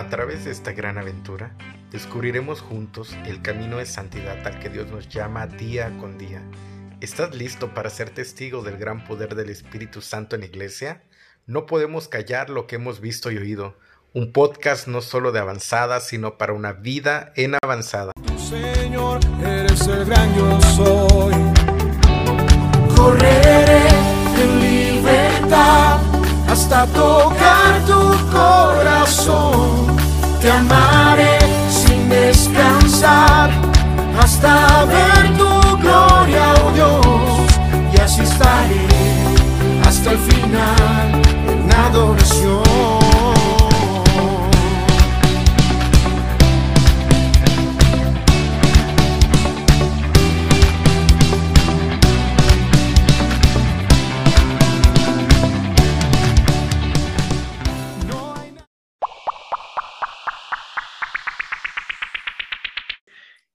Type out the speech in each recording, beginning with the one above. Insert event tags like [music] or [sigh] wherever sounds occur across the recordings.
A través de esta gran aventura, descubriremos juntos el camino de santidad al que Dios nos llama día con día. ¿Estás listo para ser testigo del gran poder del Espíritu Santo en la iglesia? No podemos callar lo que hemos visto y oído. Un podcast no solo de avanzada, sino para una vida en avanzada. Señor, eres el gran yo soy. Correré en libertad hasta tocar tu corazón. Te amaré sin descansar hasta ver tu gloria, oh Dios. Y así estaré hasta el final en adoración.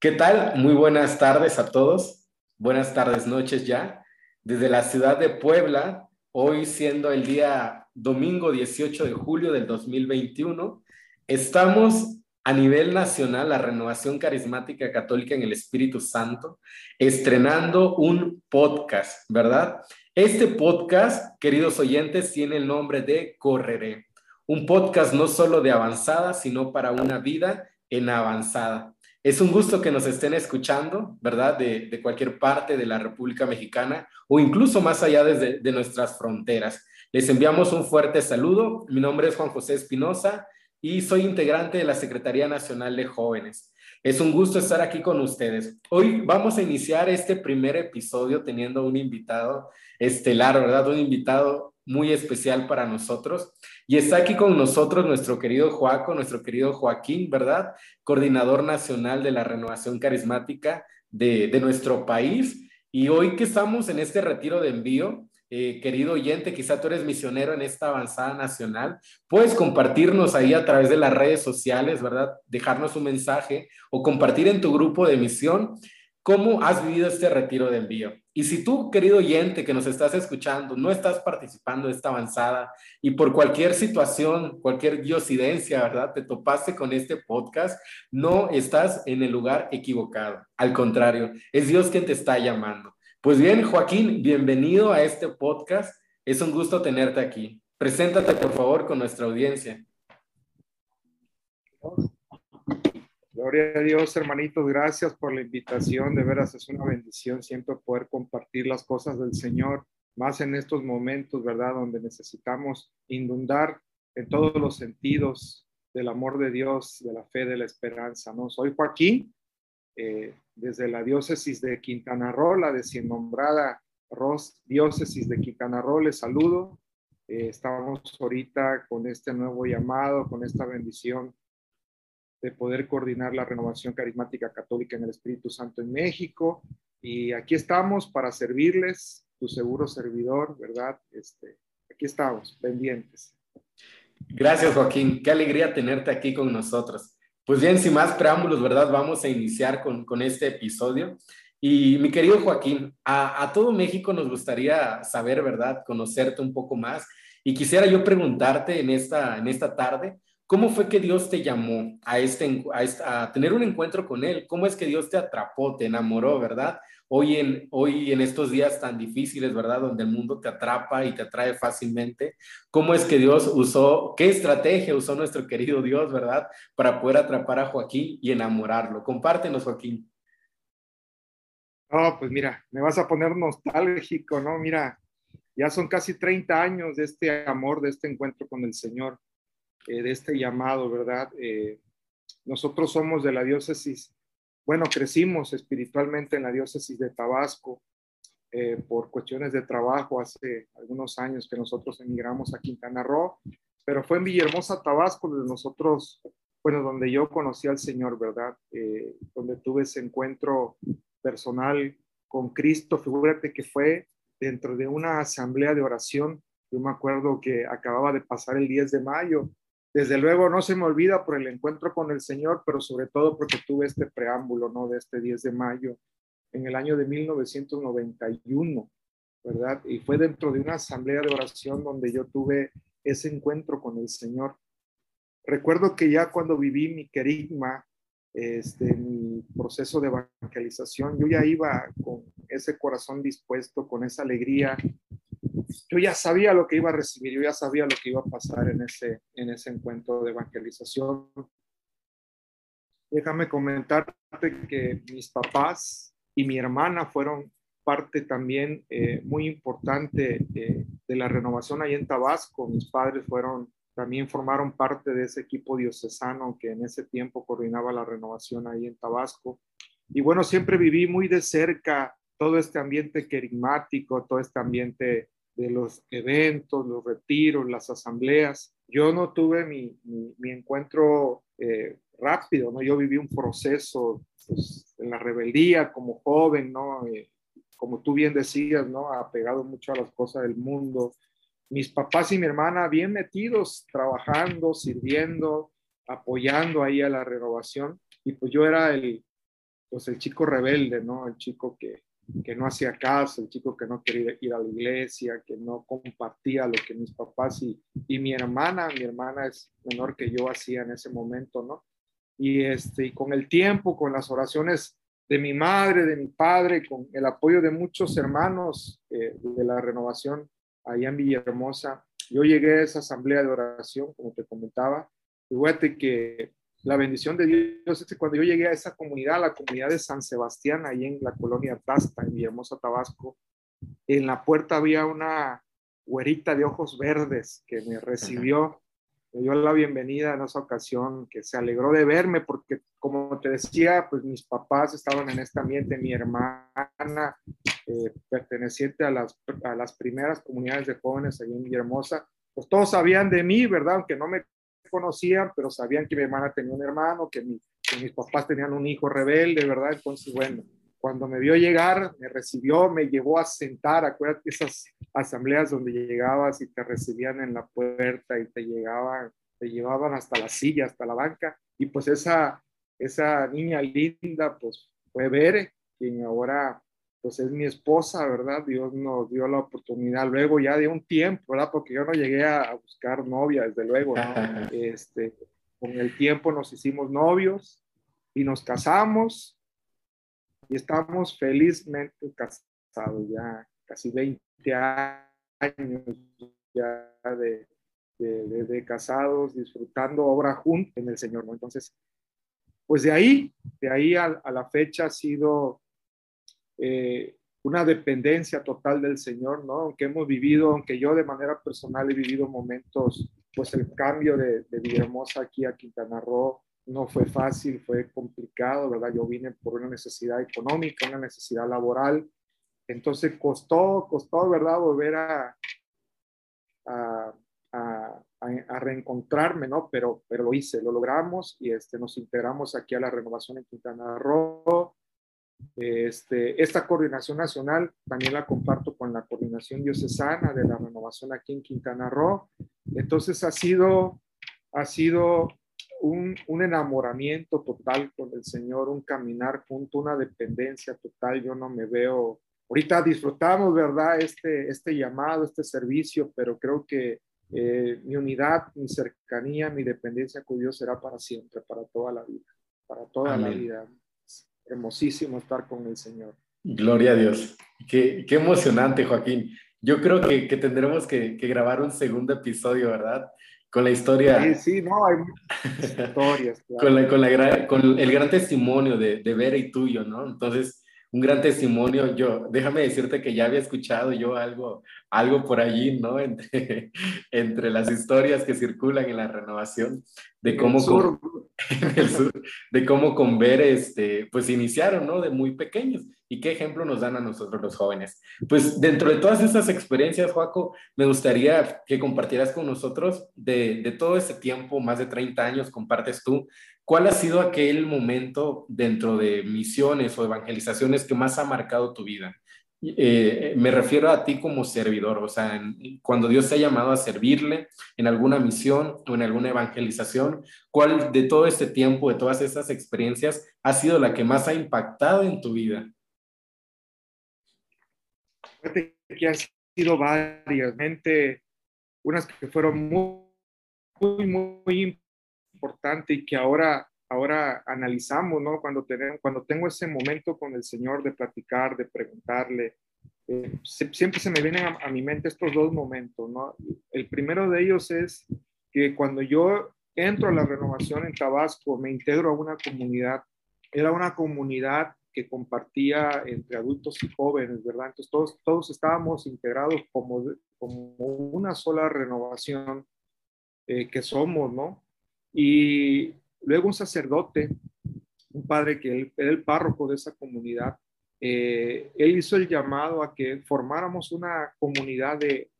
¿Qué tal? Muy buenas tardes a todos. Buenas tardes, noches ya. Desde la ciudad de Puebla, hoy siendo el día domingo 18 de julio del 2021, estamos a nivel nacional, la Renovación Carismática Católica en el Espíritu Santo, estrenando un podcast, ¿verdad? Este podcast, queridos oyentes, tiene el nombre de Correré. Un podcast no solo de avanzada, sino para una vida en avanzada. Es un gusto que nos estén escuchando, ¿verdad? De, cualquier parte de la República Mexicana o incluso más allá desde de nuestras fronteras. Les enviamos un fuerte saludo. Mi nombre es Juan José Espinosa y soy integrante de la Secretaría Nacional de Jóvenes. Es un gusto estar aquí con ustedes. Hoy vamos a iniciar este primer episodio teniendo un invitado estelar, ¿verdad? Un invitado muy especial para nosotros. Y está aquí con nosotros nuestro querido Joaco, nuestro querido Joaquín, ¿verdad? Coordinador nacional de la renovación carismática de, nuestro país. Y hoy que estamos en este retiro de envío, eh, querido oyente, quizá tú eres misionero en esta avanzada nacional, puedes compartirnos ahí a través de las redes sociales, ¿verdad? Dejarnos un mensaje o compartir en tu grupo de misión cómo has vivido este retiro de envío. Y si tú, querido oyente que nos estás escuchando, no estás participando de esta avanzada y por cualquier situación, cualquier diosidencia, ¿verdad? Te topaste con este podcast, no estás en el lugar equivocado. Al contrario, es Dios quien te está llamando. Pues bien, Joaquín, bienvenido a este podcast. Es un gusto tenerte aquí. Preséntate, por favor, con nuestra audiencia. Gloria a Dios, hermanitos, gracias por la invitación. De veras es una bendición siempre poder compartir las cosas del Señor, más en estos momentos, ¿verdad? Donde necesitamos inundar en todos los sentidos del amor de Dios, de la fe, de la esperanza, ¿no? Soy Joaquín, eh, desde la diócesis de Quintana Roo, la decien nombrada diócesis de Quintana Roo, les saludo. Eh, estamos ahorita con este nuevo llamado, con esta bendición de poder coordinar la renovación carismática católica en el Espíritu Santo en México. Y aquí estamos para servirles, tu seguro servidor, ¿verdad? Este, aquí estamos, pendientes. Gracias, Joaquín. Qué alegría tenerte aquí con nosotros. Pues bien, sin más preámbulos, ¿verdad? Vamos a iniciar con, con este episodio. Y mi querido Joaquín, a, a todo México nos gustaría saber, ¿verdad? Conocerte un poco más. Y quisiera yo preguntarte en esta, en esta tarde, ¿cómo fue que Dios te llamó a, este, a, tener un encuentro con Él? ¿Cómo es que Dios te atrapó, te enamoró, ¿verdad? Hoy en, hoy en estos días tan difíciles, ¿verdad? Donde el mundo te atrapa y te atrae fácilmente. ¿Cómo es que Dios usó, qué estrategia usó nuestro querido Dios, ¿verdad? Para poder atrapar a Joaquín y enamorarlo. Compártenos, Joaquín. No, pues mira, me vas a poner nostálgico, ¿no? Mira, ya son casi 30 años de este amor, de este encuentro con el Señor, eh, de este llamado, ¿verdad? Eh, nosotros somos de la diócesis, bueno, crecimos espiritualmente en la diócesis de Tabasco eh, por cuestiones de trabajo hace algunos años que nosotros emigramos a Quintana Roo, pero fue en Villahermosa, Tabasco, donde nosotros, bueno, donde yo conocí al Señor, ¿verdad? Donde tuve ese encuentro personal con Cristo. Figúrate que fue dentro de una asamblea de oración. Yo me acuerdo que acababa de pasar el 10 de mayo. Desde luego no se me olvida por el encuentro con el Señor, pero sobre todo porque tuve este preámbulo, ¿no? De este 10 de mayo en el año de 1991, ¿verdad? Y fue dentro de una asamblea de oración donde yo tuve ese encuentro con el Señor. recuerdo que ya cuando viví mi querigma, este, mi proceso de evangelización, yo ya iba con ese corazón dispuesto, con esa alegría. Yo ya sabía lo que iba a recibir, yo ya sabía lo que iba a pasar en ese, en ese encuentro de evangelización. Déjame comentarte que mis papás y mi hermana fueron parte también eh, muy importante eh, de la renovación ahí en Tabasco. Mis padres fueron, también formaron parte de ese equipo diocesano que en ese tiempo coordinaba la renovación ahí en Tabasco. Y bueno, siempre viví muy de cerca todo este ambiente querigmático, todo este ambiente de los eventos, los retiros, las asambleas. Yo no tuve mi, mi, encuentro eh, rápido, ¿no? Yo viví un proceso pues, en la rebeldía como joven, ¿no? Eh, como tú bien decías, ¿no? Apegado mucho a las cosas del mundo. Mis papás y mi hermana bien metidos, trabajando, sirviendo, apoyando ahí a la renovación. Y pues yo era el, pues el chico rebelde, ¿no? El chico que, que no hacía caso, el chico que no quería ir a la iglesia, que no compartía lo que mis papás y, y mi hermana, mi hermana es menor que yo hacía en ese momento, ¿no? Y, este, y con el tiempo, con las oraciones de mi madre, de mi padre, con el apoyo de muchos hermanos eh, de la renovación allá en Villahermosa, yo llegué a esa asamblea de oración, como te comentaba. Fíjate que la bendición de Dios es que cuando yo llegué a esa comunidad, la comunidad de San Sebastián, ahí en la colonia Tasta, en Villahermosa, Tabasco, en la puerta había una güerita de ojos verdes que me recibió me dio la bienvenida en esa ocasión, que se alegró de verme, porque como te decía, pues mis papás estaban en este ambiente, mi hermana, eh, perteneciente a las, a las primeras comunidades de jóvenes allí en Villahermosa, pues todos sabían de mí, ¿verdad? Aunque no me conocían, pero sabían que mi hermana tenía un hermano, que, que mis papás tenían un hijo rebelde, ¿verdad? Entonces, bueno, cuando me vio llegar, me recibió, me llevó a sentar, acuérdate esas asambleas donde llegabas y te recibían en la puerta y te llegaban, te llevaban hasta la silla, hasta la banca, y pues esa, esa niña linda, pues fue Bere, quien ahora pues es mi esposa, ¿verdad? Dios nos dio la oportunidad luego ya de un tiempo, ¿verdad? Porque yo no llegué a buscar novia, desde luego, ¿no? [laughs] Este, con el tiempo nos hicimos novios y nos casamos y estamos felizmente casados ya casi 20 años ya de, de, casados, disfrutando obra juntos en el Señor, ¿no? Entonces, pues de ahí, de ahí a, la fecha ha sido eh, una dependencia total del Señor, ¿no? Aunque hemos vivido, aunque yo de manera personal he vivido momentos, pues el cambio de, de Villahermosa aquí a Quintana Roo, no fue fácil, fue complicado, ¿verdad? Yo vine por una necesidad económica, una necesidad laboral, entonces costó, costó, ¿verdad? Volver a, a, a, reencontrarme, ¿no? Pero, pero lo hice, lo logramos y este, nos integramos aquí a la renovación en Quintana Roo. Este, esta coordinación nacional también la comparto con la coordinación diocesana de la renovación aquí en Quintana Roo. Entonces ha sido, ha sido un, enamoramiento total con el Señor, un caminar junto, una dependencia total. Yo no me veo, ahorita disfrutamos, ¿verdad? Este, este llamado, este servicio, pero creo que eh, mi unidad, mi cercanía, mi dependencia con Dios será para siempre, para toda la vida, para toda la vida. Hermosísimo estar con el Señor. Gloria a Dios. Qué, qué emocionante, Joaquín. Yo creo que, que tendremos que, que, grabar un segundo episodio, ¿verdad? con la historia. Sí, sí, no, hay muchas historias. [laughs] con, la, con, la, con, el gran testimonio de, de Vera y tuyo, ¿no? Entonces, un gran testimonio. Yo, déjame decirte que ya había escuchado yo algo, algo por allí, ¿no? [laughs] Entre, entre las historias que circulan en la renovación, de cómo, con, [laughs] en el sur, de cómo con Ver, este, pues iniciaron, ¿no? De muy pequeños y qué ejemplo nos dan a nosotros los jóvenes. Pues dentro de todas esas experiencias, Joaco, me gustaría que compartieras con nosotros de, de todo ese tiempo, más de 30 años, compartes tú, ¿cuál ha sido aquel momento dentro de misiones o evangelizaciones que más ha marcado tu vida? Eh, me refiero a ti como servidor, o sea, cuando Dios te ha llamado a servirle en alguna misión o en alguna evangelización, ¿cuál de todo este tiempo, de todas esas experiencias, ha sido la que más ha impactado en tu vida? que han sido varias, unas que fueron muy, muy, muy importante y que ahora, ahora analizamos, ¿no? Cuando, tenemos, cuando tengo ese momento con el Señor de platicar, de preguntarle, eh, siempre se me vienen a, a, mi mente estos dos momentos, ¿no? El primero de ellos es que cuando yo entro a la renovación en Tabasco, me integro a una comunidad, era una comunidad que compartía entre adultos y jóvenes, ¿verdad? Entonces todos, todos estábamos integrados como, como una sola renovación eh, que somos, ¿no? Y luego un sacerdote, un padre que era el párroco de esa comunidad, eh, él hizo el llamado a que formáramos una comunidad de,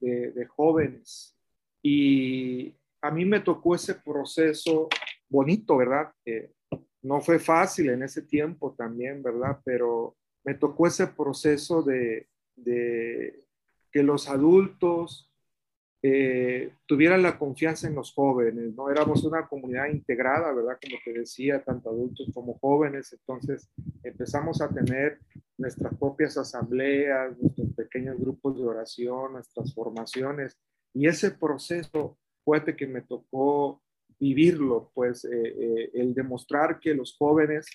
jóvenes. Y a mí me tocó ese proceso bonito, ¿verdad? Eh, no fue fácil en ese tiempo también, ¿verdad? Pero me tocó ese proceso de que los adultos eh, tuvieran la confianza en los jóvenes, ¿no? Éramos una comunidad integrada, ¿verdad? Como te decía, tanto adultos como jóvenes, entonces empezamos a tener nuestras propias asambleas, nuestros pequeños grupos de oración, nuestras formaciones, y ese proceso fue que me tocó vivirlo, pues eh, eh, el demostrar que los jóvenes,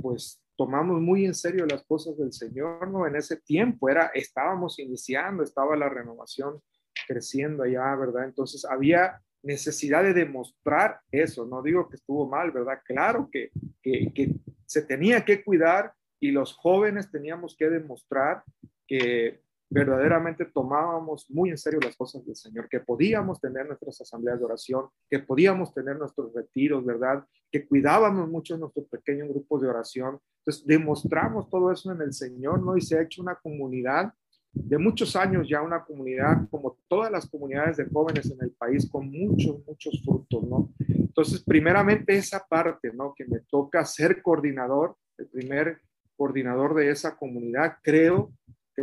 pues tomamos muy en serio las cosas del Señor, ¿no? En ese tiempo era, estábamos iniciando, estaba la renovación creciendo allá, ¿verdad? Entonces había necesidad de demostrar eso, no digo que estuvo mal, ¿verdad? Claro que, que, se tenía que cuidar y los jóvenes teníamos que demostrar que verdaderamente tomábamos muy en serio las cosas del Señor, que podíamos tener nuestras asambleas de oración, que podíamos tener nuestros retiros, ¿verdad? Que cuidábamos mucho nuestros pequeños grupos de oración. Entonces, demostramos todo eso en el Señor, ¿no? Y se ha hecho una comunidad de muchos años ya, una comunidad como todas las comunidades de jóvenes en el país, con muchos, muchos frutos, ¿no? Entonces, primeramente esa parte, ¿no? Que me toca ser coordinador, el primer coordinador de esa comunidad, creo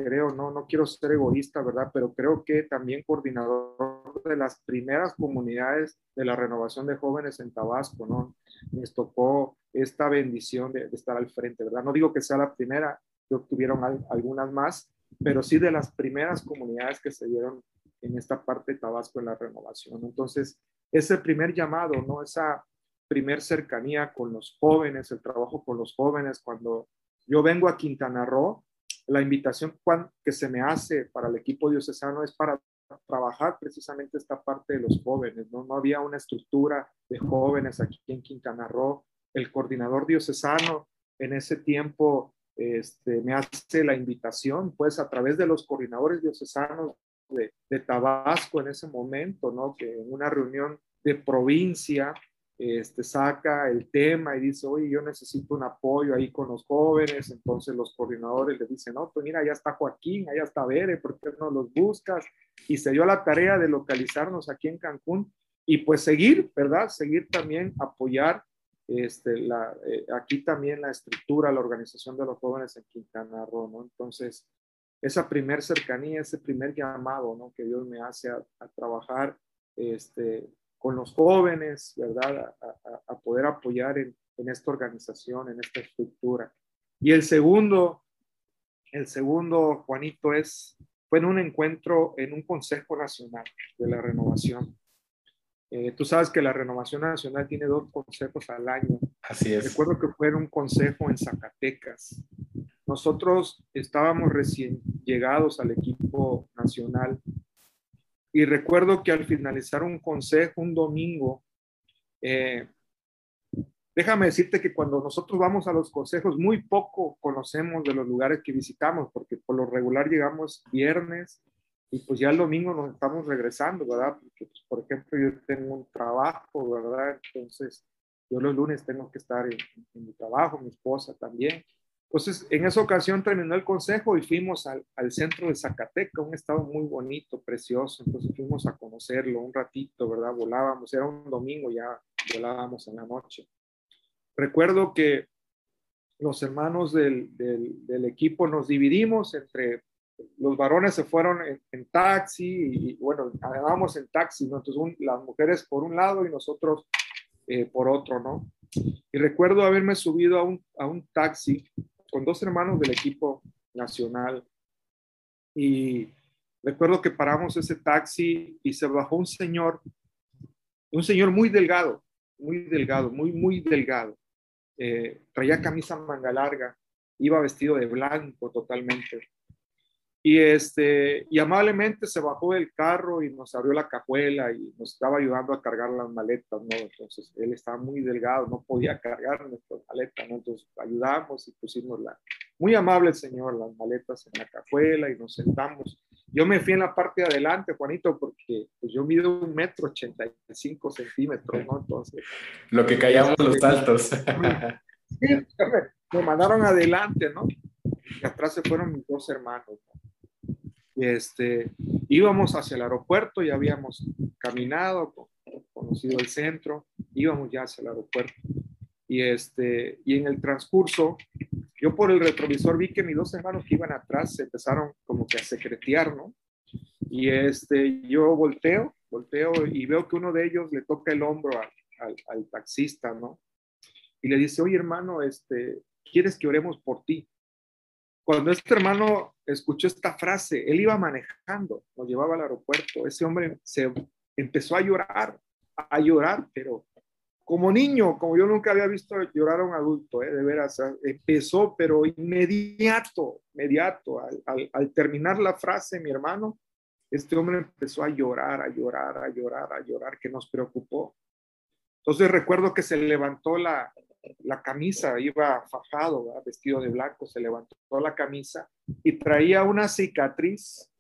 creo, no, no quiero ser egoísta, ¿verdad? Pero creo que también coordinador de las primeras comunidades de la renovación de jóvenes en Tabasco, ¿no? Les tocó esta bendición de, estar al frente, ¿verdad? No digo que sea la primera, que tuvieron algunas más, pero sí de las primeras comunidades que se dieron en esta parte de Tabasco en la renovación. Entonces, ese primer llamado, ¿no? Esa primer cercanía con los jóvenes, el trabajo con los jóvenes, cuando yo vengo a Quintana Roo, la invitación que se me hace para el equipo diocesano es para trabajar precisamente esta parte de los jóvenes, ¿no? No había una estructura de jóvenes aquí en Quintana Roo. El coordinador diocesano en ese tiempo este, me hace la invitación, pues a través de los coordinadores diocesanos de, Tabasco en ese momento, ¿no? Que en una reunión de provincia este, saca el tema y dice, oye, yo necesito un apoyo ahí con los jóvenes, entonces los coordinadores le dicen, no, pues mira, ya está Joaquín, allá está Bere, ¿por qué no los buscas? Y se dio la tarea de localizarnos aquí en Cancún y pues seguir, ¿verdad? Seguir también, apoyar este, la, eh, aquí también la estructura, la organización de los jóvenes en Quintana Roo. Entonces, esa primer cercanía, ese primer llamado, ¿no? Que Dios me hace a, a trabajar, este, con los jóvenes, ¿verdad? A, poder apoyar en, en, esta organización, en esta estructura. Y el segundo, el segundo, Juanito, es, fue en un encuentro en un Consejo Nacional de la Renovación. Eh, tú sabes que la Renovación Nacional tiene dos consejos al año. Así es. Recuerdo que fue un consejo en Zacatecas. Nosotros estábamos recién llegados al equipo nacional y recuerdo que al finalizar un consejo un domingo, eh, déjame decirte que cuando nosotros vamos a los consejos, muy poco conocemos de los lugares que visitamos, porque por lo regular llegamos viernes y pues ya el domingo nos estamos regresando, ¿verdad? Porque, pues, por ejemplo, yo tengo un trabajo, ¿verdad? Entonces, yo los lunes tengo que estar en, en mi trabajo, mi esposa también. Entonces, en esa ocasión terminó el consejo y fuimos al, al, centro de Zacateca, un estado muy bonito, precioso. Entonces fuimos a conocerlo un ratito, ¿verdad? Volábamos, era un domingo, ya volábamos en la noche. Recuerdo que los hermanos del, del, del equipo nos dividimos entre, los varones se fueron en, taxi y, bueno, andábamos en taxi, ¿no? Entonces las mujeres por un lado y nosotros eh, por otro, ¿no? Y recuerdo haberme subido a un, a un taxi con dos hermanos del equipo nacional. Y recuerdo que paramos ese taxi y se bajó un señor, un señor muy delgado, muy delgado, muy, muy delgado. Eh, traía camisa manga larga, iba vestido de blanco totalmente. Y, este, y amablemente se bajó del carro y nos abrió la cajuela y nos estaba ayudando a cargar las maletas, ¿no? Entonces él estaba muy delgado, no podía cargar nuestras maletas, ¿no? Entonces ayudamos y pusimos la... Muy amable el señor, las maletas en la cajuela y nos sentamos. Yo me fui en la parte de adelante, Juanito, porque pues, yo mido un metro ochenta y cinco centímetros, ¿no? Entonces... Lo que callamos los altos. [laughs] Sí, me, me mandaron adelante, ¿no? Y atrás se fueron mis dos hermanos, ¿no? Este, íbamos hacia el aeropuerto, ya habíamos caminado, conocido el centro, íbamos ya hacia el aeropuerto. Y, este, y en el transcurso, yo por el retrovisor vi que mis dos hermanos que iban atrás se empezaron como que a secretear, ¿no? Y este, yo volteo, volteo y veo que uno de ellos le toca el hombro al, al taxista, ¿no? Y le dice, oye hermano, este, ¿quieres que oremos por ti? Cuando este hermano escuchó esta frase, él iba manejando, nos llevaba al aeropuerto, ese hombre se empezó a llorar, a llorar, pero como niño, como yo nunca había visto llorar a un adulto, ¿eh? de veras, empezó, pero inmediato, inmediato, al, al, terminar la frase, mi hermano, este hombre empezó a llorar, a llorar, a llorar, a llorar, que nos preocupó. Entonces recuerdo que se levantó la, la camisa, iba fajado, vestido de blanco, se levantó la camisa y traía una cicatriz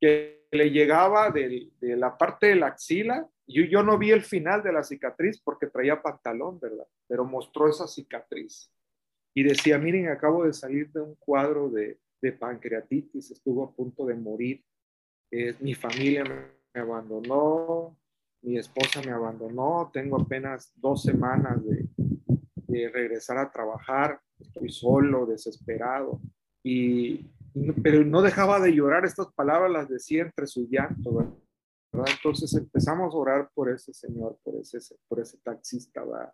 que le llegaba de, la parte de la axila. Yo, yo no vi el final de la cicatriz porque traía pantalón, ¿verdad? Pero mostró esa cicatriz. Y decía, miren, acabo de salir de un cuadro de, pancreatitis, estuvo a punto de morir. Eh, mi familia me abandonó, mi esposa me abandonó, tengo apenas dos semanas de, regresar a trabajar, estoy solo, desesperado. Y, pero no dejaba de llorar, estas palabras las decía entre su llanto, ¿verdad? Entonces empezamos a orar por ese señor, por ese, por ese taxista, ¿verdad?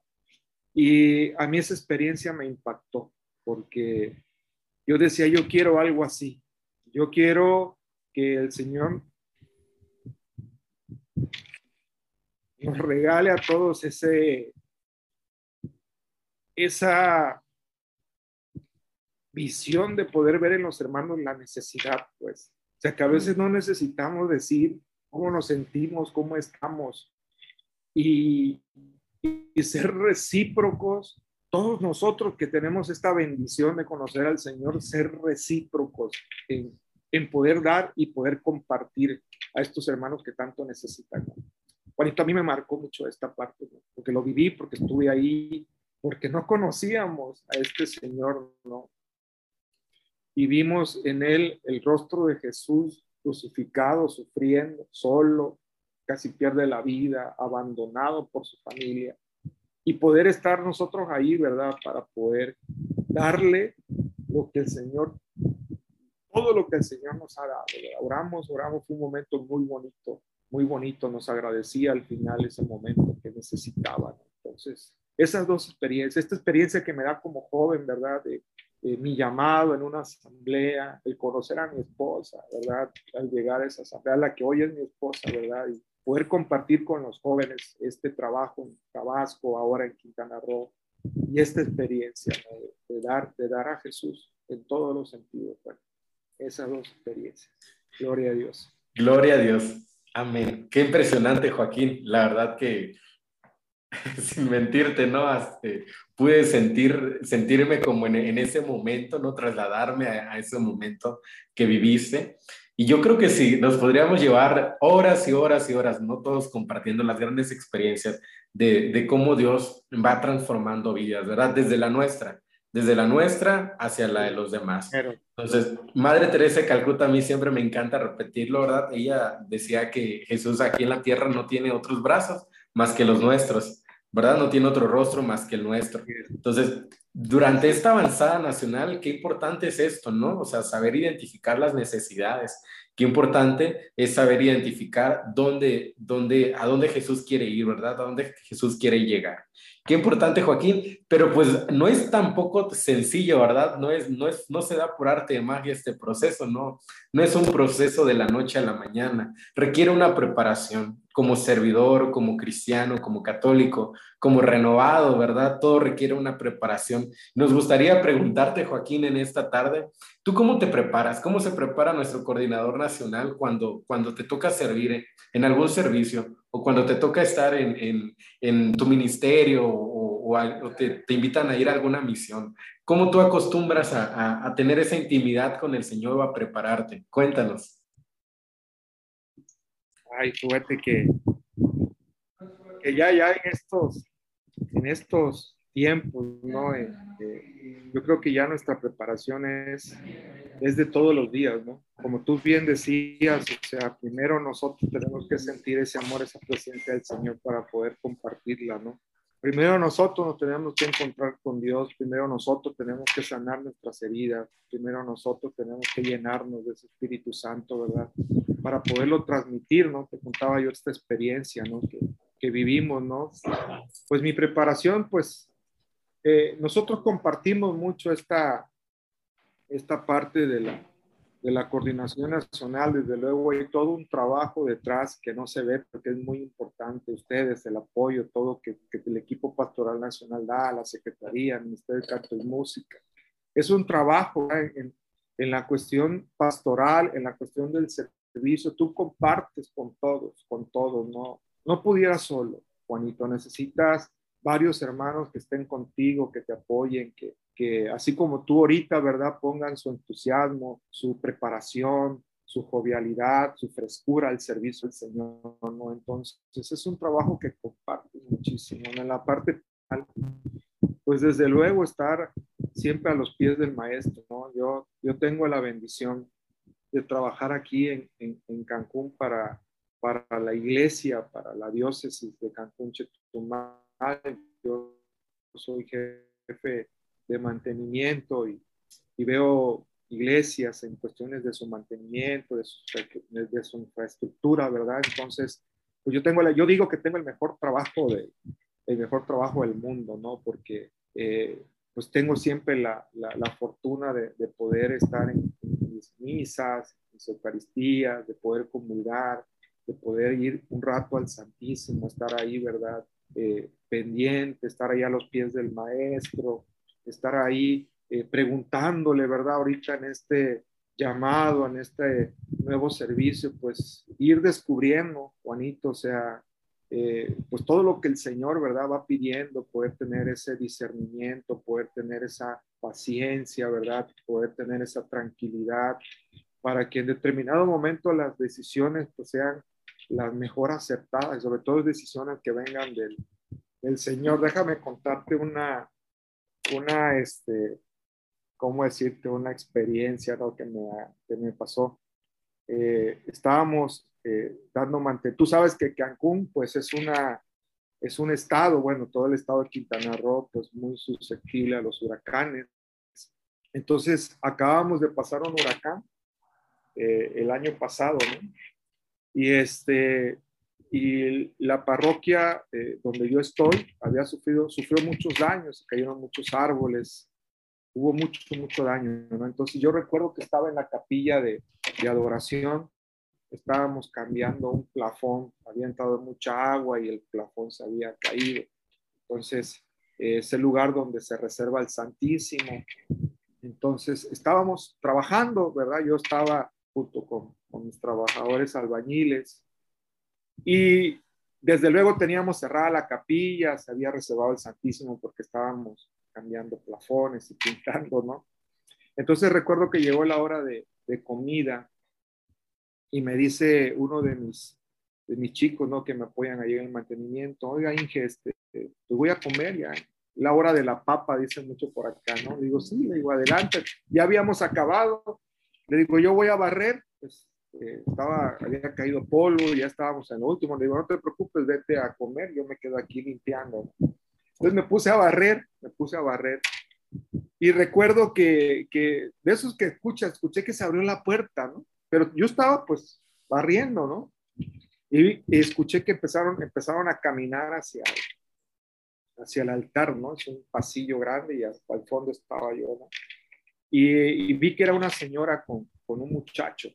Y a mí esa experiencia me impactó, porque yo decía, yo quiero algo así, yo quiero que el Señor nos regale a todos ese, esa visión de poder ver en los hermanos la necesidad, pues. O sea, que a veces no necesitamos decir cómo nos sentimos, cómo estamos y, ser recíprocos. Todos nosotros que tenemos esta bendición de conocer al Señor, ser recíprocos en, en poder dar y poder compartir a estos hermanos que tanto necesitan. Juanito, a mí me marcó mucho esta parte, porque lo viví, porque estuve ahí, porque no conocíamos a este Señor, ¿no? Y vimos en él el rostro de Jesús crucificado, sufriendo, solo, casi pierde la vida, abandonado por su familia. Y poder estar nosotros ahí, ¿verdad? Para poder darle lo que el Señor, todo lo que el Señor nos ha dado. Oramos, oramos, fue un momento muy bonito, muy bonito, nos agradecía al final ese momento que necesitaban. Entonces, esas dos experiencias, esta experiencia que me da como joven, ¿verdad? De, mi llamado en una asamblea, el conocer a mi esposa, ¿verdad? Al llegar a esa asamblea, la que hoy es mi esposa, ¿verdad? Y poder compartir con los jóvenes este trabajo en Tabasco, ahora en Quintana Roo, y esta experiencia de, dar, de dar a Jesús en todos los sentidos. Bueno, esas dos experiencias. Gloria a Dios. Gloria a Dios. Amén. Qué impresionante, Joaquín. La verdad que [laughs] sin mentirte, ¿no? Este, pude sentir, sentirme como en, ese momento, ¿no? Trasladarme a, ese momento que viviste. Y yo creo que sí, nos podríamos llevar horas y horas y horas, ¿no? Todos compartiendo las grandes experiencias de, de cómo Dios va transformando vidas, ¿verdad? Desde la nuestra, desde la nuestra hacia la de los demás. Entonces, Madre Teresa de Calcuta, a mí siempre me encanta repetirlo, ¿verdad? Ella decía que Jesús aquí en la tierra no tiene otros brazos más que los nuestros. ¿Verdad? No tiene otro rostro más que el nuestro. Entonces, durante esta avanzada nacional, qué importante es esto, ¿no? O sea, saber identificar las necesidades. Qué importante es saber identificar dónde, dónde, a dónde Jesús quiere ir, ¿verdad? A dónde Jesús quiere llegar. Qué importante, Joaquín, pero pues no es tampoco sencillo, ¿verdad? No, es, no, es, no se da por arte de magia este proceso, ¿no? No es un proceso de la noche a la mañana, requiere una preparación como servidor, como cristiano, como católico, como renovado, ¿verdad? Todo requiere una preparación. Nos gustaría preguntarte, Joaquín, en esta tarde, ¿tú cómo te preparas? ¿Cómo se prepara nuestro coordinador nacional cuando, cuando te toca servir en algún servicio? o cuando te toca estar en, en, tu ministerio o, o, te, te, invitan a ir a alguna misión, ¿cómo tú acostumbras a, a, a, tener esa intimidad con el Señor o a prepararte? Cuéntanos. Ay, fíjate que, que ya, ya en estos, en estos tiempos, ¿no? Eh, eh, yo creo que ya nuestra preparación es es de todos los días, ¿no? Como tú bien decías, o sea, primero nosotros tenemos que sentir ese amor, esa presencia del Señor para poder compartirla, ¿no? Primero nosotros nos tenemos que encontrar con Dios, primero nosotros tenemos que sanar nuestras heridas, primero nosotros tenemos que llenarnos de ese Espíritu Santo, ¿verdad? Para poderlo transmitir, ¿no? Te contaba yo esta experiencia, ¿no? Que, vivimos, ¿no? Pues mi preparación, pues eh, nosotros compartimos mucho esta, esta parte de la, de la coordinación nacional, desde luego hay todo un trabajo detrás que no se ve porque es muy importante. Ustedes, el apoyo, todo que, que el equipo pastoral nacional da, la Secretaría, el Ministerio de Canto y Música. Es un trabajo en, en la cuestión pastoral, en la cuestión del servicio. Tú compartes con todos, con todos, no, no pudieras solo, Juanito. Necesitas varios hermanos que estén contigo, que te apoyen, que, que así como tú ahorita, ¿verdad? Pongan su entusiasmo, su preparación, su jovialidad, su frescura al servicio del Señor, ¿no? Entonces, es un trabajo que comparto muchísimo. En la parte pues desde luego estar siempre a los pies del maestro, ¿no? Yo, yo tengo la bendición de trabajar aquí en, en, en Cancún para, para la iglesia, para la diócesis de Cancún, Chetumal. Yo soy jefe de mantenimiento y, y, veo iglesias en cuestiones de su mantenimiento, de su, de su, infraestructura, ¿verdad? Entonces, pues yo tengo, la, yo digo que tengo el mejor trabajo de, el mejor trabajo del mundo, ¿no? Porque eh, pues tengo siempre la, la, la fortuna de, de, poder estar en, en, mis misas, en mis eucaristías, de poder comulgar, de poder ir un rato al Santísimo, estar ahí, ¿verdad? Eh, pendiente, estar ahí a los pies del maestro, estar ahí eh, preguntándole, ¿verdad? Ahorita en este llamado, en este nuevo servicio, pues ir descubriendo, Juanito, o sea, eh, pues todo lo que el Señor, ¿verdad? Va pidiendo, poder tener ese discernimiento, poder tener esa paciencia, ¿verdad? Poder tener esa tranquilidad para que en determinado momento las decisiones pues sean las mejor aceptadas, sobre todo decisiones que vengan del, del Señor. Déjame contarte una, una, este, ¿cómo decirte? Una experiencia que, me, que me pasó. Eh, estábamos eh, dando mantenimiento. Tú sabes que Cancún, pues es una, es un estado, bueno, todo el estado de Quintana Roo, pues muy susceptible a los huracanes. Entonces, acabamos de pasar un huracán eh, el año pasado, ¿no? Y este, y la parroquia eh, donde yo estoy había sufrido, sufrió muchos daños, cayeron muchos árboles, hubo mucho, mucho daño. Entonces yo recuerdo que estaba en la capilla de, de adoración, estábamos cambiando un plafón, había entrado mucha agua y el plafón se había caído. Entonces, eh, es el lugar donde se reserva el Santísimo. Entonces, estábamos trabajando, ¿verdad? Yo estaba junto con, con mis trabajadores albañiles, y desde luego teníamos cerrada la capilla, se había reservado el Santísimo porque estábamos cambiando plafones y [laughs] pintando, ¿no? Entonces recuerdo que llegó la hora de, de comida y me dice uno de mis, de mis chicos, ¿no? Que me apoyan ahí en el mantenimiento, oiga, Inge, este, te voy a comer ya. La hora de la papa, dice mucho por acá, ¿no? Digo, sí, le digo, adelante. Ya habíamos acabado. Le digo, yo voy a barrer. Pues eh, estaba, había caído polvo, ya estábamos en lo último. Le digo, no te preocupes, vete a comer, yo me quedo aquí limpiando. Entonces me puse a barrer, me puse a barrer. Y recuerdo que, que de esos que escucha, escuché que se abrió la puerta, ¿no? Pero yo estaba pues barriendo, ¿no? Y, y escuché que empezaron, empezaron a caminar hacia, hacia el altar, ¿no? Es un pasillo grande y hasta el fondo estaba yo, ¿no? Y, vi que era una señora con, con, un muchacho.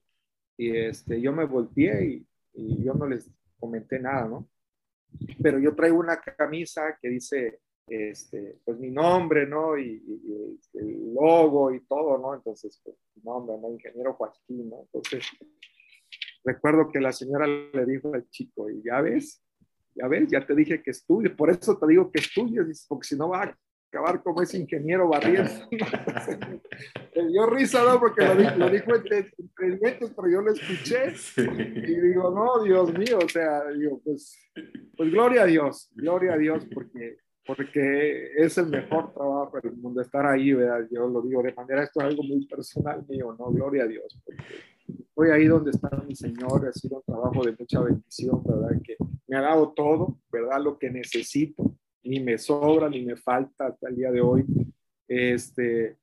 Y este, yo me volteé y, yo no les comenté nada, ¿no? Pero yo traigo una camisa que dice, este, pues mi nombre, ¿no? Y, el logo y todo, ¿no? Entonces, pues, mi nombre, ¿no? Ingeniero Joaquín, ¿no? Entonces, recuerdo que la señora le dijo al chico, y ya ves, ya ves, ya te dije que estudies, por eso te digo que estudies, porque si no va a acabar como ese ingeniero barriendo. [laughs] me dio risa, ¿no? Porque lo dijo, lo dijo entre, dientes, pero yo lo escuché. Y digo, no, Dios mío, o sea, digo, pues, pues gloria a Dios, gloria a Dios, porque, porque es el mejor trabajo del mundo, estar ahí, ¿verdad? Yo lo digo de manera, esto es algo muy personal mío, ¿no? Gloria a Dios, porque estoy ahí donde está mi Señor, ha sido un trabajo de mucha bendición, ¿verdad? Que me ha dado todo, ¿verdad? Lo que necesito ni me sobra ni me falta hasta el día de hoy. Este,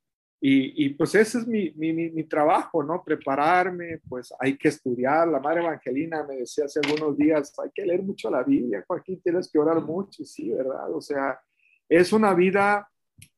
y, y pues ese es mi, mi, mi, trabajo, ¿no? Prepararme, pues hay que estudiar. La Madre Evangelina me decía hace algunos días, hay que leer mucho la Biblia, Joaquín, tienes que orar mucho, y sí, ¿verdad? O sea, es una vida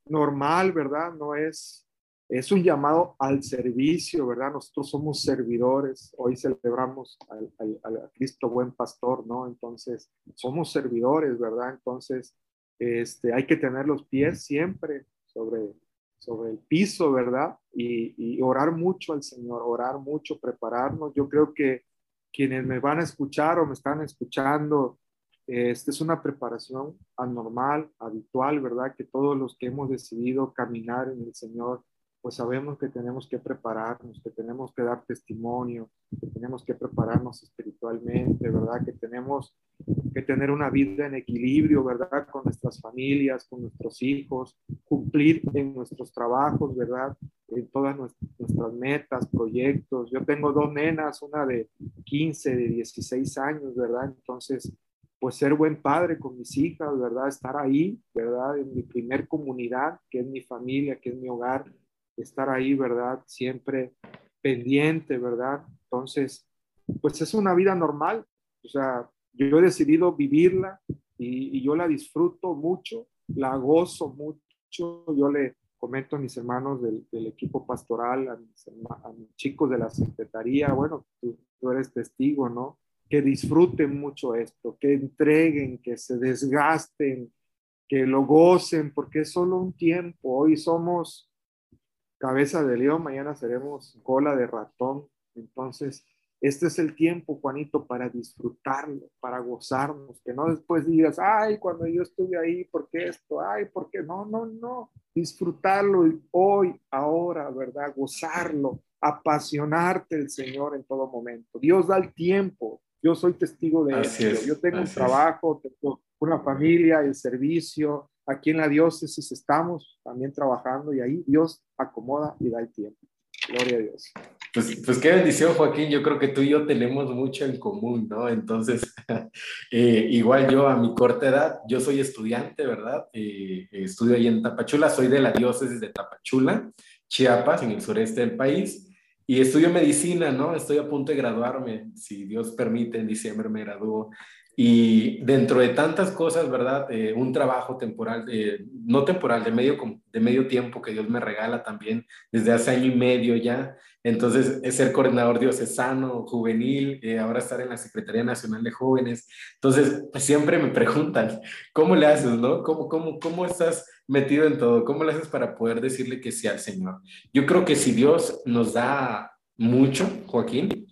normal, ¿verdad? No es, es un llamado al servicio, ¿verdad? Nosotros somos servidores, hoy celebramos al, al, al Cristo buen pastor, ¿no? Entonces, somos servidores, ¿verdad? Entonces, este, hay que tener los pies siempre sobre, sobre el piso, ¿verdad? Y, orar mucho al Señor, orar mucho, prepararnos. Yo creo que quienes me van a escuchar o me están escuchando, esta es una preparación anormal, habitual, ¿verdad? Que todos los que hemos decidido caminar en el Señor, pues sabemos que tenemos que prepararnos, que tenemos que dar testimonio, que tenemos que prepararnos espiritualmente, ¿verdad? Que tenemos que tener una vida en equilibrio, ¿verdad? Con nuestras familias, con nuestros hijos, cumplir en nuestros trabajos, ¿verdad? En todas nuestras metas, proyectos. Yo tengo dos nenas, una de 15, de 16 años, ¿verdad? Entonces, pues ser buen padre con mis hijas, ¿verdad? Estar ahí, ¿verdad? En mi primer comunidad, que es mi familia, que es mi hogar, estar ahí, ¿verdad? Siempre pendiente, ¿verdad? Entonces, pues es una vida normal, o sea, yo he decidido vivirla y, yo la disfruto mucho, la gozo mucho, yo le comento a mis hermanos del, equipo pastoral, a mis, chicos de la secretaría, bueno, tú, eres testigo, ¿no? Que disfruten mucho esto, que entreguen, que se desgasten, que lo gocen, porque es solo un tiempo. Hoy somos cabeza de león, mañana seremos cola de ratón. Entonces, este es el tiempo, Juanito, para disfrutarlo, para gozarnos, que no después digas, ay, cuando yo estuve ahí, ¿por qué esto? Ay, ¿por qué? No, no, no. Disfrutarlo hoy, ahora, ¿verdad? Gozarlo, apasionarte el Señor en todo momento. Dios da el tiempo. Yo soy testigo de eso. Yo tengo un trabajo, tengo una familia, el servicio. Aquí en la diócesis estamos también trabajando y ahí Dios acomoda y da el tiempo. Gloria a Dios. Pues, pues qué bendición, Joaquín. Yo creo que tú y yo tenemos mucho en común, ¿no? Entonces, [laughs] eh, igual yo a mi corta edad, yo soy estudiante, ¿verdad? Eh, estudio ahí en Tapachula, soy de la diócesis de Tapachula, Chiapas, en el sureste del país, y estudio medicina, ¿no? Estoy a punto de graduarme, si Dios permite, en diciembre me gradúo. Y dentro de tantas cosas, ¿verdad? Eh, un trabajo temporal, no temporal, de medio, de medio tiempo que Dios me regala también desde hace año y medio ya. Entonces, es ser coordinador diocesano, juvenil, eh, ahora estar en la Secretaría Nacional de Jóvenes. Entonces, pues, siempre me preguntan, ¿cómo le haces, no? ¿Cómo, cómo, ¿Cómo estás metido en todo? ¿Cómo le haces para poder decirle que sí al Señor? Yo creo que si Dios nos da mucho, Joaquín,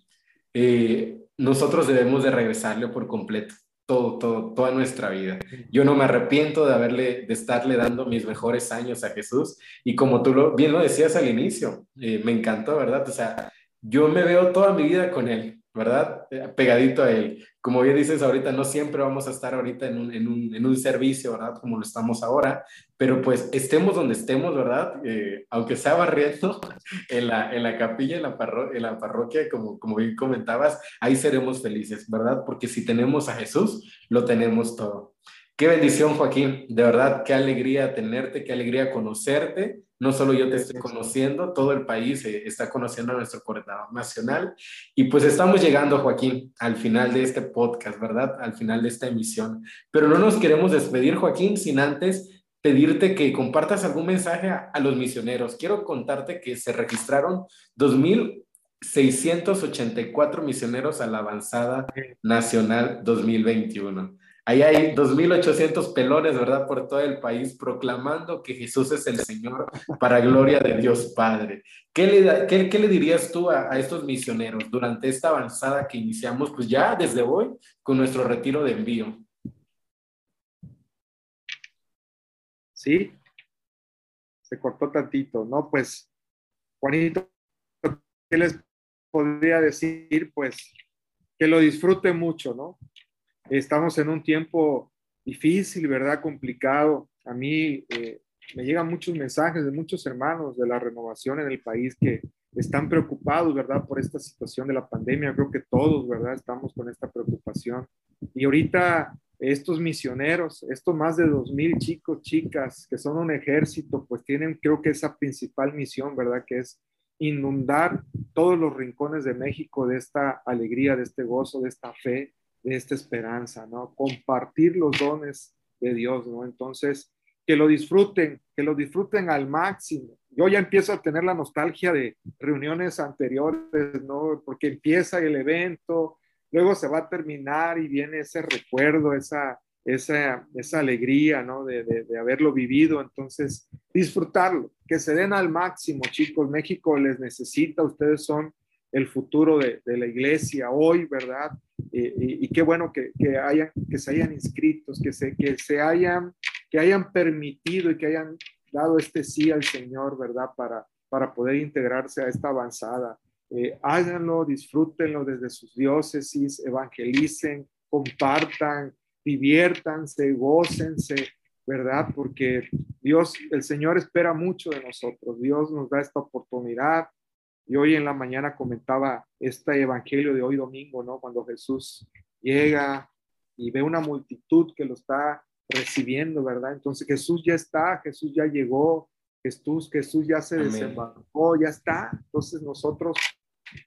eh, nosotros debemos de regresarle por completo, todo, todo, toda nuestra vida. Yo no me arrepiento de haberle, de estarle dando mis mejores años a Jesús y como tú lo, bien lo decías al inicio, eh, me encantó, ¿verdad? O sea, yo me veo toda mi vida con Él. ¿Verdad? Eh, pegadito a él. Como bien dices ahorita, no siempre vamos a estar ahorita en un, en un, en un servicio, ¿verdad? Como lo estamos ahora, pero pues estemos donde estemos, ¿verdad? Eh, aunque sea barriendo [laughs] en la, en la capilla, en la, en la parroquia, como, como bien comentabas, ahí seremos felices, ¿verdad? Porque si tenemos a Jesús, lo tenemos todo. Qué bendición, Joaquín. De verdad, qué alegría tenerte, qué alegría conocerte. No solo yo te estoy conociendo, todo el país eh, está conociendo a nuestro coordinador nacional. Y pues estamos llegando, Joaquín, al final de este podcast, ¿verdad? Al final de esta emisión. Pero no nos queremos despedir, Joaquín, sin antes pedirte que compartas algún mensaje a, a los misioneros. Quiero contarte que se registraron 2.684 misioneros a la avanzada nacional 2021. Ahí hay 2.800 pelones, ¿verdad? Por todo el país proclamando que Jesús es el Señor para gloria de Dios Padre. ¿Qué le, qué, le dirías tú a, a, estos misioneros durante esta avanzada que iniciamos, pues ya desde hoy, con nuestro retiro de envío? Sí, se cortó tantito, ¿no? Pues, Juanito, ¿qué les podría decir? Pues que lo disfrute mucho, ¿no? Estamos en un tiempo difícil, ¿verdad? Complicado. A mí eh, me llegan muchos mensajes de muchos hermanos de la renovación en el país que están preocupados, ¿verdad? Por esta situación de la pandemia. Creo que todos, ¿verdad? Estamos con esta preocupación. Y ahorita estos misioneros, estos más de dos mil chicos, chicas, que son un ejército, pues tienen, creo que esa principal misión, ¿verdad? Que es inundar todos los rincones de México de esta alegría, de este gozo, de esta fe, de esta esperanza, ¿no? Compartir los dones de Dios, ¿no? Entonces, que lo disfruten, que lo disfruten al máximo. Yo ya empiezo a tener la nostalgia de reuniones anteriores, ¿no? Porque empieza el evento, luego se va a terminar y viene ese recuerdo, esa, esa, esa alegría, ¿no? De, de, de, haberlo vivido. Entonces, disfrutarlo, que se den al máximo, chicos. México les necesita, ustedes son el futuro de, de la iglesia hoy, ¿verdad? Y, y, qué bueno que, que, hayan, que se hayan inscrito, que se, que se hayan, que hayan permitido y que hayan dado este sí al Señor, ¿verdad? Para, para poder integrarse a esta avanzada. Eh, háganlo, disfrútenlo desde sus diócesis, evangelicen, compartan, diviértanse, gócense, ¿verdad? Porque Dios, el Señor espera mucho de nosotros. Dios nos da esta oportunidad y hoy en la mañana comentaba este evangelio de hoy domingo, ¿no? Cuando Jesús llega y ve una multitud que lo está recibiendo, ¿verdad? Entonces Jesús ya está, Jesús ya llegó, Jesús, Jesús ya se desembarcó, ya está. Entonces nosotros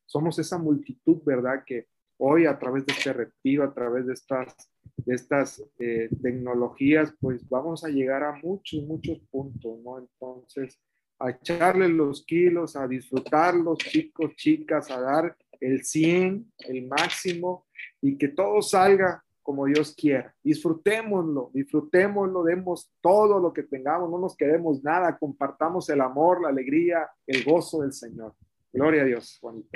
somos esa multitud, ¿verdad? Que hoy a través de este retiro, a través de estas, de estas eh, tecnologías, pues vamos a llegar a muchos, muchos puntos, ¿no? Entonces, a echarle los kilos, a disfrutar los chicos, chicas, a dar el 100, el máximo y que todo salga como Dios quiera. Disfrutémoslo, disfrutémoslo, demos todo lo que tengamos, no nos quedemos nada, compartamos el amor, la alegría, el gozo del Señor. Gloria a Dios, Juanito.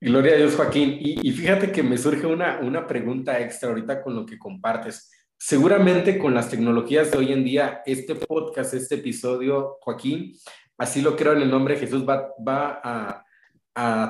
Gloria a Dios, Joaquín. Y, y, fíjate que me surge una, una pregunta extra ahorita con lo que compartes. Seguramente con las tecnologías de hoy en día, este podcast, este episodio, Joaquín, así lo creo en el nombre de Jesús, va, a,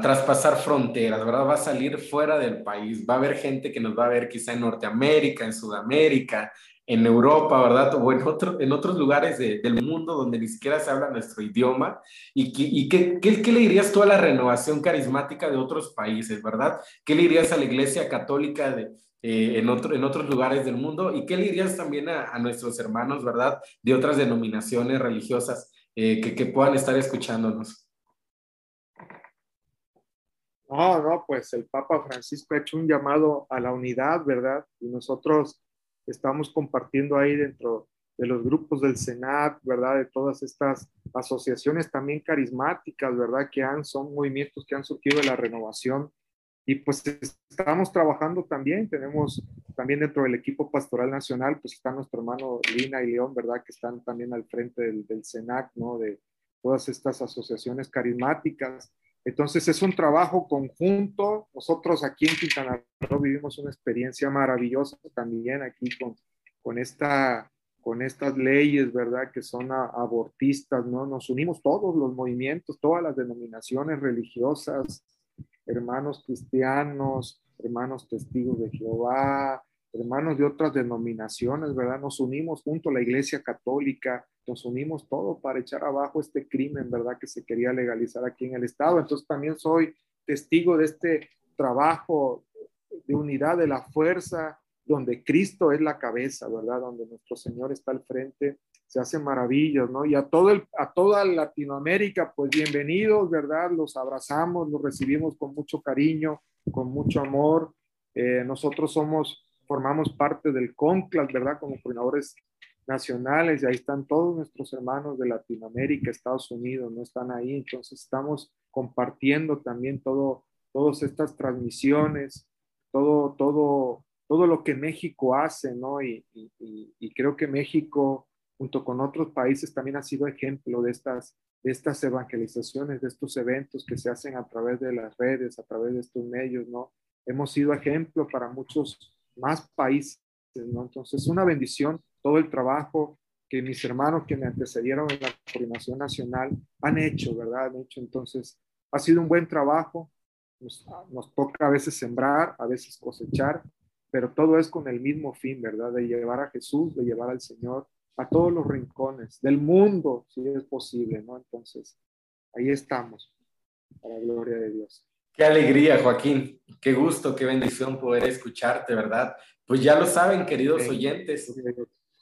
traspasar fronteras, ¿verdad? Va a salir fuera del país, va a haber gente que nos va a ver quizá en Norteamérica, en Sudamérica, en Europa, ¿verdad? O en, otro, en otros lugares de, del mundo donde ni siquiera se habla nuestro idioma. ¿Y, qué, le dirías tú a la renovación carismática de otros países, ¿verdad? ¿Qué le dirías a la Iglesia Católica eh, en, otro, en otros lugares del mundo? ¿Y qué le dirías también a nuestros hermanos, ¿verdad? De otras denominaciones religiosas eh, que, que, puedan estar escuchándonos. No, no, pues el Papa Francisco ha hecho un llamado a la unidad, ¿verdad? Y nosotros estamos compartiendo ahí dentro de los grupos del Senat, ¿verdad? De todas estas asociaciones también carismáticas, ¿verdad? Que han, son movimientos que han surgido de la renovación y pues estamos trabajando también, tenemos también dentro del equipo pastoral nacional, pues está nuestro hermano Lina y León, ¿verdad? Que están también al frente del, del CENAC, ¿no? De todas estas asociaciones carismáticas. Entonces es un trabajo conjunto. Nosotros aquí en Quintana Roo vivimos una experiencia maravillosa también aquí con, con, esta, con estas leyes, ¿verdad? Que son a, abortistas, ¿no? Nos unimos todos los movimientos, todas las denominaciones religiosas, hermanos cristianos, hermanos testigos de Jehová, hermanos de otras denominaciones, ¿verdad? Nos unimos junto a la Iglesia Católica, nos unimos todo para echar abajo este crimen, ¿verdad? Que se quería legalizar aquí en el Estado. Entonces también soy testigo de este trabajo de unidad, de la fuerza donde Cristo es la cabeza, ¿verdad? Donde nuestro Señor está al frente, se hacen maravillas, ¿no? Y a, todo el, a toda Latinoamérica, pues bienvenidos, ¿verdad? Los abrazamos, los recibimos con mucho cariño, con mucho amor. Eh, nosotros somos, formamos parte del CONCLAS, ¿verdad? Como coordinadores nacionales y ahí están todos nuestros hermanos de Latinoamérica, Estados Unidos, no están ahí, entonces estamos compartiendo también todo, todas estas transmisiones, todo, todo, todo lo que México hace, ¿no? Y, y, creo que México, junto con otros países, también ha sido ejemplo de estas, de estas evangelizaciones, de estos eventos que se hacen a través de las redes, a través de estos medios, ¿no? Hemos sido ejemplo para muchos más países, ¿no? Entonces, una bendición todo el trabajo que mis hermanos que me antecedieron en la coordinación nacional han hecho, ¿verdad? Han. Entonces, ha sido un buen trabajo. Nos, nos, toca a veces sembrar, a veces cosechar, pero todo es con el mismo fin, ¿verdad? De llevar a Jesús, de llevar al Señor a todos los rincones del mundo, si es posible, ¿no? Entonces, ahí estamos, para la gloria de Dios. Qué alegría, Joaquín. Qué gusto, qué bendición poder escucharte, ¿verdad? Pues ya lo saben, queridos oyentes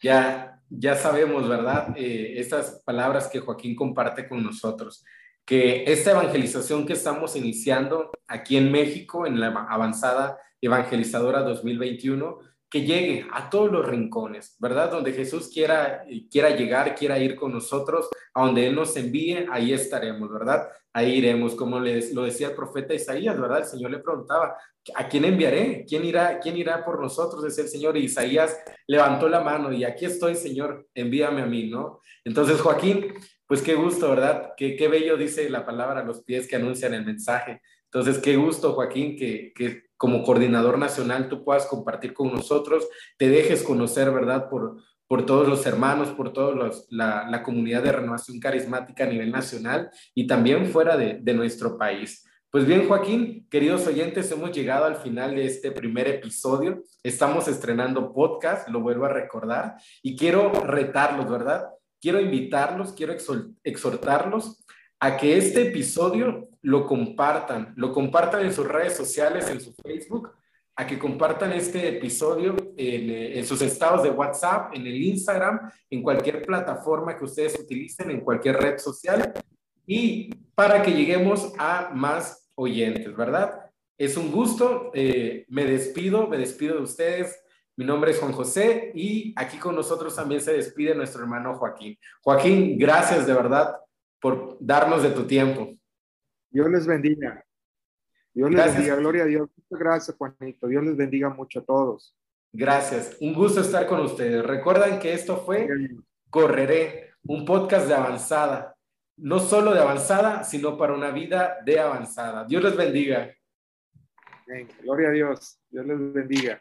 ya, ya sabemos, ¿verdad? Eh, estas palabras que Joaquín comparte con nosotros, que esta evangelización que estamos iniciando aquí en México, en la avanzada evangelizadora 2021, que llegue a todos los rincones, ¿verdad? Donde Jesús quiera, quiera llegar, quiera ir con nosotros, a donde Él nos envíe, ahí estaremos, ¿verdad? Ahí iremos, como lo decía el profeta Isaías, ¿verdad? El Señor le preguntaba, ¿a quién enviaré? ¿Quién irá, quién irá por nosotros? Es el Señor. Isaías levantó la mano y aquí estoy, Señor, envíame a mí, ¿no? Entonces, Joaquín, pues qué gusto, ¿verdad? Qué, qué bello dice la palabra a los pies que anuncian el mensaje. Entonces, qué gusto, Joaquín, que, que como coordinador nacional tú puedas compartir con nosotros, te dejes conocer, ¿verdad? Por, por todos los hermanos, por toda la, la, comunidad de renovación carismática a nivel nacional y también fuera de, de nuestro país. Pues bien, Joaquín, queridos oyentes, hemos llegado al final de este primer episodio. Estamos estrenando podcast, lo vuelvo a recordar, y quiero retarlos, ¿verdad? Quiero invitarlos, quiero exhortarlos a que este episodio lo compartan, lo compartan en sus redes sociales, en su Facebook, a que compartan este episodio en, eh, en, sus estados de WhatsApp, en el Instagram, en cualquier plataforma que ustedes utilicen, en cualquier red social, y para que lleguemos a más oyentes, ¿verdad? Es un gusto, eh, me despido, me despido de ustedes. Mi nombre es Juan José y aquí con nosotros también se despide nuestro hermano Joaquín. Joaquín, gracias de verdad por darnos de tu tiempo. Dios les bendiga. Dios les bendiga. Gloria a Dios. Muchas gracias, Juanito. Dios les bendiga mucho a todos. Gracias. Un gusto estar con ustedes. Recuerdan que esto fue Correré, un podcast de avanzada. No solo de avanzada, sino para una vida de avanzada. Dios les bendiga. Gloria a Dios. Dios les bendiga.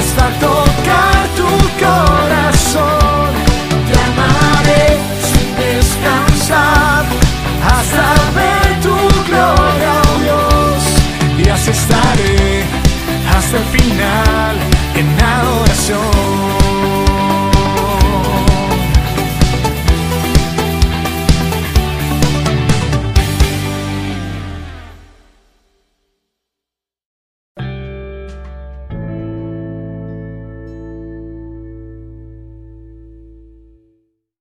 hasta tocar tu corazón. Y